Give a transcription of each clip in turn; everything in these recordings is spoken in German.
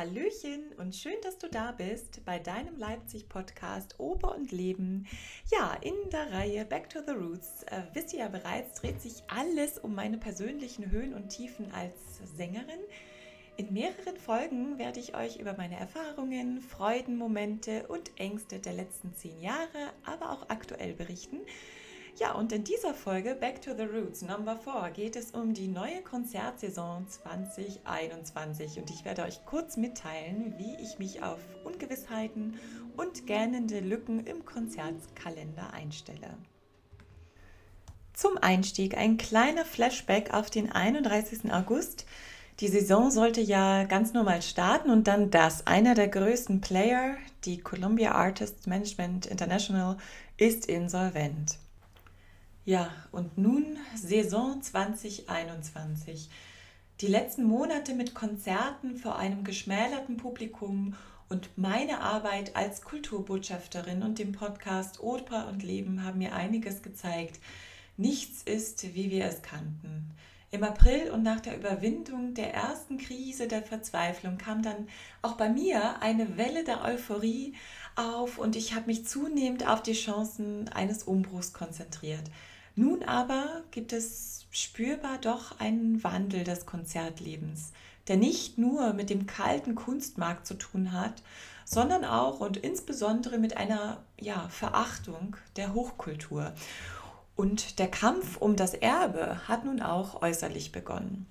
Hallöchen und schön, dass du da bist bei deinem Leipzig-Podcast Oper und Leben. Ja, in der Reihe Back to the Roots, äh, wisst ihr ja bereits, dreht sich alles um meine persönlichen Höhen und Tiefen als Sängerin. In mehreren Folgen werde ich euch über meine Erfahrungen, Freudenmomente und Ängste der letzten zehn Jahre, aber auch aktuell berichten. Ja, und in dieser Folge Back to the Roots Number 4 geht es um die neue Konzertsaison 2021 und ich werde euch kurz mitteilen, wie ich mich auf Ungewissheiten und gähnende Lücken im Konzertkalender einstelle. Zum Einstieg ein kleiner Flashback auf den 31. August. Die Saison sollte ja ganz normal starten und dann das. Einer der größten Player, die Columbia Artists Management International, ist insolvent. Ja, und nun Saison 2021. Die letzten Monate mit Konzerten vor einem geschmälerten Publikum und meine Arbeit als Kulturbotschafterin und dem Podcast Oper und Leben haben mir einiges gezeigt. Nichts ist, wie wir es kannten. Im April und nach der Überwindung der ersten Krise der Verzweiflung kam dann auch bei mir eine Welle der Euphorie auf und ich habe mich zunehmend auf die Chancen eines Umbruchs konzentriert. Nun aber gibt es spürbar doch einen Wandel des Konzertlebens, der nicht nur mit dem kalten Kunstmarkt zu tun hat, sondern auch und insbesondere mit einer ja, Verachtung der Hochkultur. Und der Kampf um das Erbe hat nun auch äußerlich begonnen.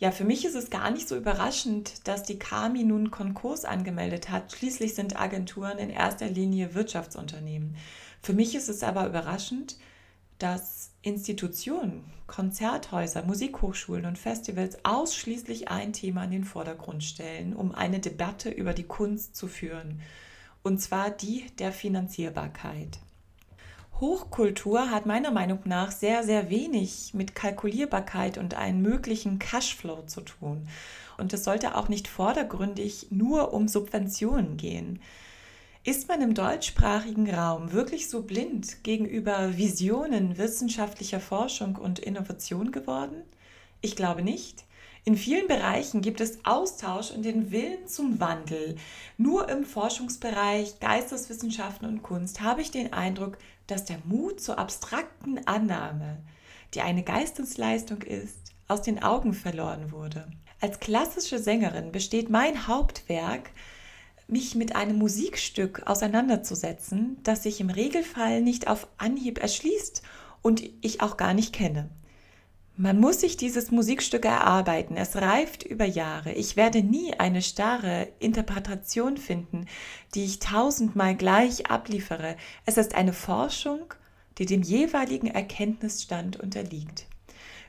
Ja, für mich ist es gar nicht so überraschend, dass die Kami nun Konkurs angemeldet hat. Schließlich sind Agenturen in erster Linie Wirtschaftsunternehmen. Für mich ist es aber überraschend, dass Institutionen, Konzerthäuser, Musikhochschulen und Festivals ausschließlich ein Thema in den Vordergrund stellen, um eine Debatte über die Kunst zu führen, und zwar die der Finanzierbarkeit. Hochkultur hat meiner Meinung nach sehr, sehr wenig mit Kalkulierbarkeit und einem möglichen Cashflow zu tun. Und es sollte auch nicht vordergründig nur um Subventionen gehen. Ist man im deutschsprachigen Raum wirklich so blind gegenüber Visionen wissenschaftlicher Forschung und Innovation geworden? Ich glaube nicht. In vielen Bereichen gibt es Austausch und den Willen zum Wandel. Nur im Forschungsbereich Geisteswissenschaften und Kunst habe ich den Eindruck, dass der Mut zur abstrakten Annahme, die eine Geistesleistung ist, aus den Augen verloren wurde. Als klassische Sängerin besteht mein Hauptwerk mich mit einem Musikstück auseinanderzusetzen, das sich im Regelfall nicht auf Anhieb erschließt und ich auch gar nicht kenne. Man muss sich dieses Musikstück erarbeiten. Es reift über Jahre. Ich werde nie eine starre Interpretation finden, die ich tausendmal gleich abliefere. Es ist eine Forschung, die dem jeweiligen Erkenntnisstand unterliegt.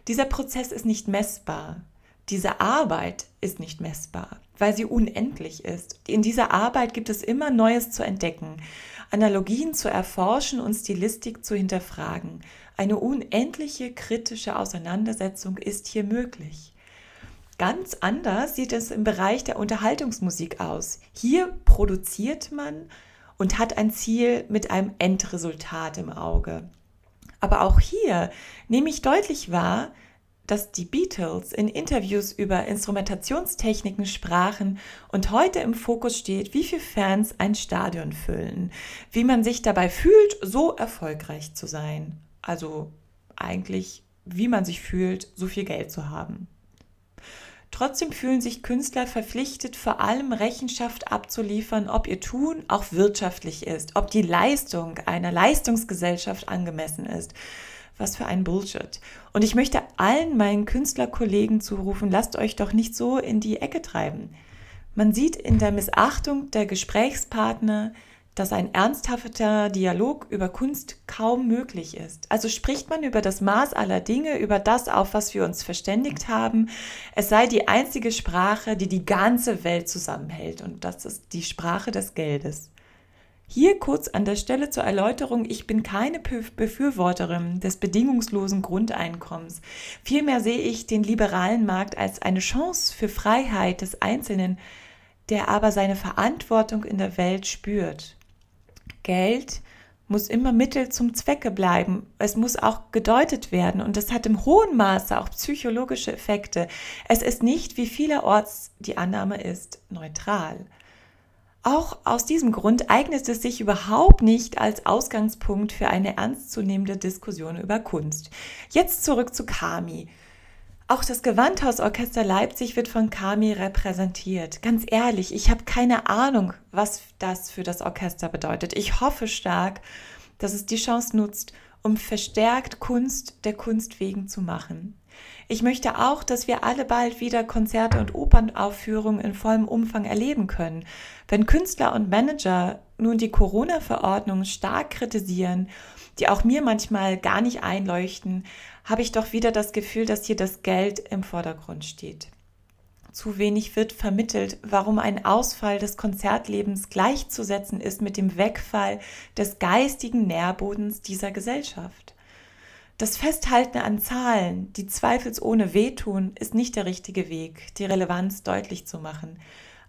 Dieser Prozess ist nicht messbar. Diese Arbeit ist nicht messbar, weil sie unendlich ist. In dieser Arbeit gibt es immer Neues zu entdecken, Analogien zu erforschen und Stilistik zu hinterfragen. Eine unendliche kritische Auseinandersetzung ist hier möglich. Ganz anders sieht es im Bereich der Unterhaltungsmusik aus. Hier produziert man und hat ein Ziel mit einem Endresultat im Auge. Aber auch hier nehme ich deutlich wahr, dass die Beatles in Interviews über Instrumentationstechniken sprachen und heute im Fokus steht, wie viele Fans ein Stadion füllen, wie man sich dabei fühlt, so erfolgreich zu sein. Also eigentlich, wie man sich fühlt, so viel Geld zu haben. Trotzdem fühlen sich Künstler verpflichtet, vor allem Rechenschaft abzuliefern, ob ihr Tun auch wirtschaftlich ist, ob die Leistung einer Leistungsgesellschaft angemessen ist was für ein Bullshit. Und ich möchte allen meinen Künstlerkollegen zurufen, lasst euch doch nicht so in die Ecke treiben. Man sieht in der Missachtung der Gesprächspartner, dass ein ernsthafter Dialog über Kunst kaum möglich ist. Also spricht man über das Maß aller Dinge, über das, auf was wir uns verständigt haben. Es sei die einzige Sprache, die die ganze Welt zusammenhält. Und das ist die Sprache des Geldes. Hier kurz an der Stelle zur Erläuterung, ich bin keine Befürworterin des bedingungslosen Grundeinkommens. Vielmehr sehe ich den liberalen Markt als eine Chance für Freiheit des Einzelnen, der aber seine Verantwortung in der Welt spürt. Geld muss immer Mittel zum Zwecke bleiben. Es muss auch gedeutet werden und das hat im hohen Maße auch psychologische Effekte. Es ist nicht, wie vielerorts die Annahme ist, neutral. Auch aus diesem Grund eignet es sich überhaupt nicht als Ausgangspunkt für eine ernstzunehmende Diskussion über Kunst. Jetzt zurück zu Kami. Auch das Gewandhausorchester Leipzig wird von Kami repräsentiert. Ganz ehrlich, ich habe keine Ahnung, was das für das Orchester bedeutet. Ich hoffe stark, dass es die Chance nutzt, um verstärkt Kunst der Kunst wegen zu machen. Ich möchte auch, dass wir alle bald wieder Konzerte und Opernaufführungen in vollem Umfang erleben können. Wenn Künstler und Manager nun die Corona-Verordnung stark kritisieren, die auch mir manchmal gar nicht einleuchten, habe ich doch wieder das Gefühl, dass hier das Geld im Vordergrund steht. Zu wenig wird vermittelt, warum ein Ausfall des Konzertlebens gleichzusetzen ist mit dem Wegfall des geistigen Nährbodens dieser Gesellschaft. Das Festhalten an Zahlen, die zweifelsohne wehtun, ist nicht der richtige Weg, die Relevanz deutlich zu machen.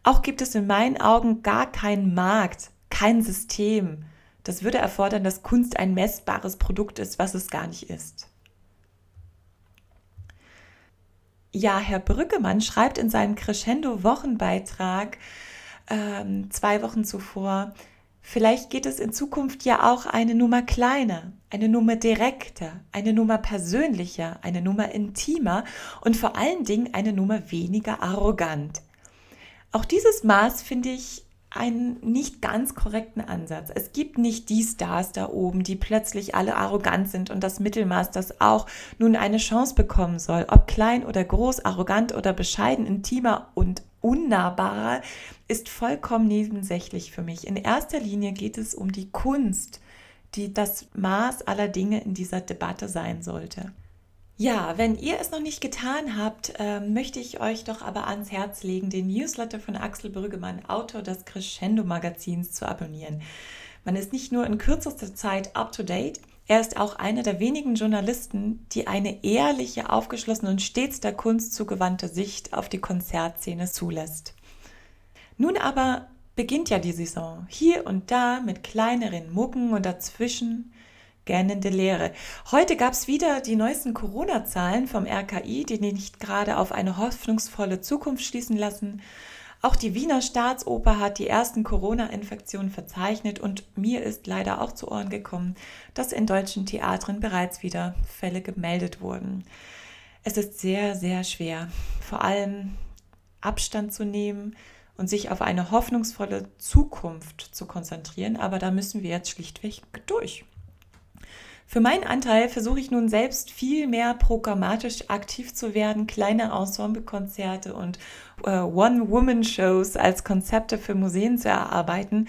Auch gibt es in meinen Augen gar keinen Markt, kein System. Das würde erfordern, dass Kunst ein messbares Produkt ist, was es gar nicht ist. Ja, Herr Brückemann schreibt in seinem Crescendo-Wochenbeitrag ähm, zwei Wochen zuvor, Vielleicht geht es in Zukunft ja auch eine Nummer kleiner, eine Nummer direkter, eine Nummer persönlicher, eine Nummer intimer und vor allen Dingen eine Nummer weniger arrogant. Auch dieses Maß finde ich einen nicht ganz korrekten Ansatz. Es gibt nicht die Stars da oben, die plötzlich alle arrogant sind und das Mittelmaß, das auch nun eine Chance bekommen soll, ob klein oder groß, arrogant oder bescheiden, intimer und unnahbarer, ist vollkommen nebensächlich für mich. In erster Linie geht es um die Kunst, die das Maß aller Dinge in dieser Debatte sein sollte. Ja, wenn ihr es noch nicht getan habt, äh, möchte ich euch doch aber ans Herz legen, den Newsletter von Axel Brüggemann, Autor des Crescendo Magazins, zu abonnieren. Man ist nicht nur in kürzester Zeit up-to-date, er ist auch einer der wenigen Journalisten, die eine ehrliche, aufgeschlossene und stets der Kunst zugewandte Sicht auf die Konzertszene zulässt. Nun aber beginnt ja die Saison, hier und da mit kleineren Mucken und dazwischen gähnende Leere. Heute gab es wieder die neuesten Corona-Zahlen vom RKI, die nicht gerade auf eine hoffnungsvolle Zukunft schließen lassen. Auch die Wiener Staatsoper hat die ersten Corona-Infektionen verzeichnet und mir ist leider auch zu Ohren gekommen, dass in deutschen Theatern bereits wieder Fälle gemeldet wurden. Es ist sehr, sehr schwer, vor allem Abstand zu nehmen und sich auf eine hoffnungsvolle Zukunft zu konzentrieren, aber da müssen wir jetzt schlichtweg durch. Für meinen Anteil versuche ich nun selbst viel mehr programmatisch aktiv zu werden, kleine Ensemblekonzerte und äh, One-Woman-Shows als Konzepte für Museen zu erarbeiten.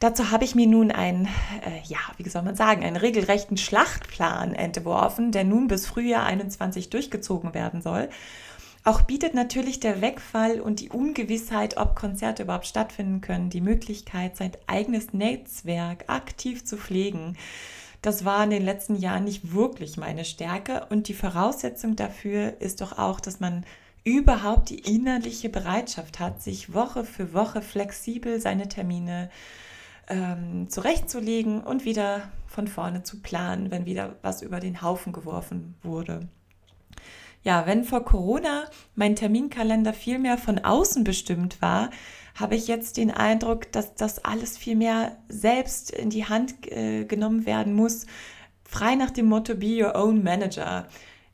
Dazu habe ich mir nun einen, äh, ja, wie soll man sagen, einen regelrechten Schlachtplan entworfen, der nun bis Frühjahr 21 durchgezogen werden soll. Auch bietet natürlich der Wegfall und die Ungewissheit, ob Konzerte überhaupt stattfinden können, die Möglichkeit, sein eigenes Netzwerk aktiv zu pflegen. Das war in den letzten Jahren nicht wirklich meine Stärke und die Voraussetzung dafür ist doch auch, dass man überhaupt die innerliche Bereitschaft hat, sich Woche für Woche flexibel seine Termine ähm, zurechtzulegen und wieder von vorne zu planen, wenn wieder was über den Haufen geworfen wurde. Ja, wenn vor Corona mein Terminkalender viel mehr von außen bestimmt war, habe ich jetzt den Eindruck, dass das alles viel mehr selbst in die Hand äh, genommen werden muss, frei nach dem Motto Be Your Own Manager.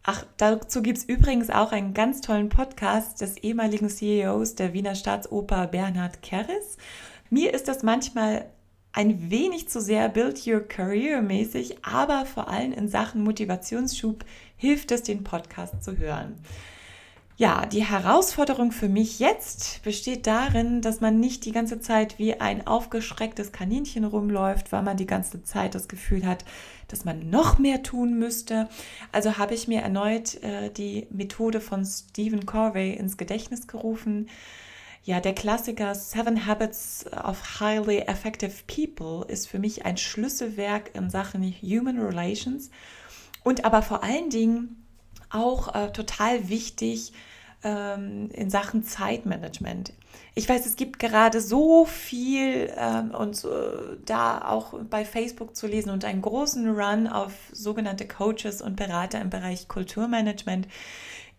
Ach, dazu gibt es übrigens auch einen ganz tollen Podcast des ehemaligen CEOs der Wiener Staatsoper Bernhard Kerris. Mir ist das manchmal ein wenig zu sehr Build Your Career mäßig, aber vor allem in Sachen Motivationsschub hilft es, den Podcast zu hören. Ja, die Herausforderung für mich jetzt besteht darin, dass man nicht die ganze Zeit wie ein aufgeschrecktes Kaninchen rumläuft, weil man die ganze Zeit das Gefühl hat, dass man noch mehr tun müsste. Also habe ich mir erneut äh, die Methode von Stephen Corvey ins Gedächtnis gerufen. Ja, der Klassiker Seven Habits of Highly Effective People ist für mich ein Schlüsselwerk in Sachen Human Relations und aber vor allen Dingen auch äh, total wichtig ähm, in Sachen Zeitmanagement. Ich weiß, es gibt gerade so viel ähm, und äh, da auch bei Facebook zu lesen und einen großen Run auf sogenannte Coaches und Berater im Bereich Kulturmanagement.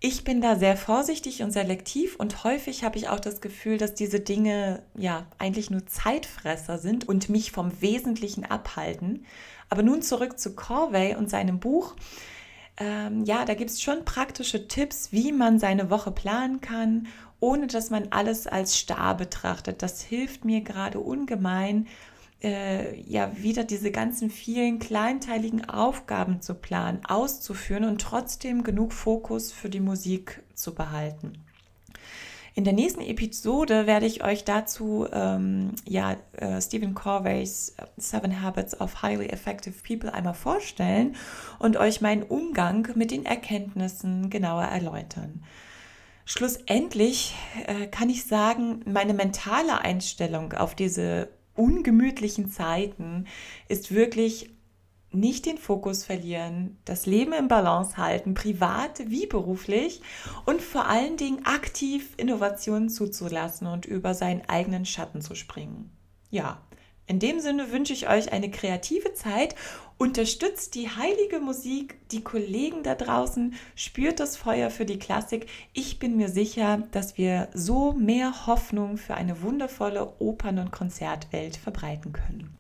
Ich bin da sehr vorsichtig und selektiv und häufig habe ich auch das Gefühl, dass diese Dinge ja eigentlich nur Zeitfresser sind und mich vom Wesentlichen abhalten. Aber nun zurück zu Corvey und seinem Buch. Ähm, ja, da gibt es schon praktische Tipps, wie man seine Woche planen kann, ohne dass man alles als starr betrachtet. Das hilft mir gerade ungemein, äh, ja wieder diese ganzen vielen kleinteiligen Aufgaben zu planen, auszuführen und trotzdem genug Fokus für die Musik zu behalten. In der nächsten Episode werde ich euch dazu ähm, ja, äh, Stephen Corveys Seven Habits of Highly Effective People einmal vorstellen und euch meinen Umgang mit den Erkenntnissen genauer erläutern. Schlussendlich äh, kann ich sagen, meine mentale Einstellung auf diese ungemütlichen Zeiten ist wirklich nicht den Fokus verlieren, das Leben im Balance halten, privat wie beruflich und vor allen Dingen aktiv Innovationen zuzulassen und über seinen eigenen Schatten zu springen. Ja, in dem Sinne wünsche ich euch eine kreative Zeit. Unterstützt die heilige Musik, die Kollegen da draußen, spürt das Feuer für die Klassik. Ich bin mir sicher, dass wir so mehr Hoffnung für eine wundervolle Opern- und Konzertwelt verbreiten können.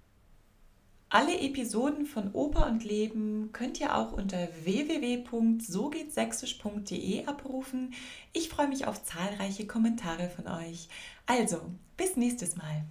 Alle Episoden von Oper und Leben könnt ihr auch unter www.sogehtsächsisch.de abrufen. Ich freue mich auf zahlreiche Kommentare von euch. Also, bis nächstes Mal.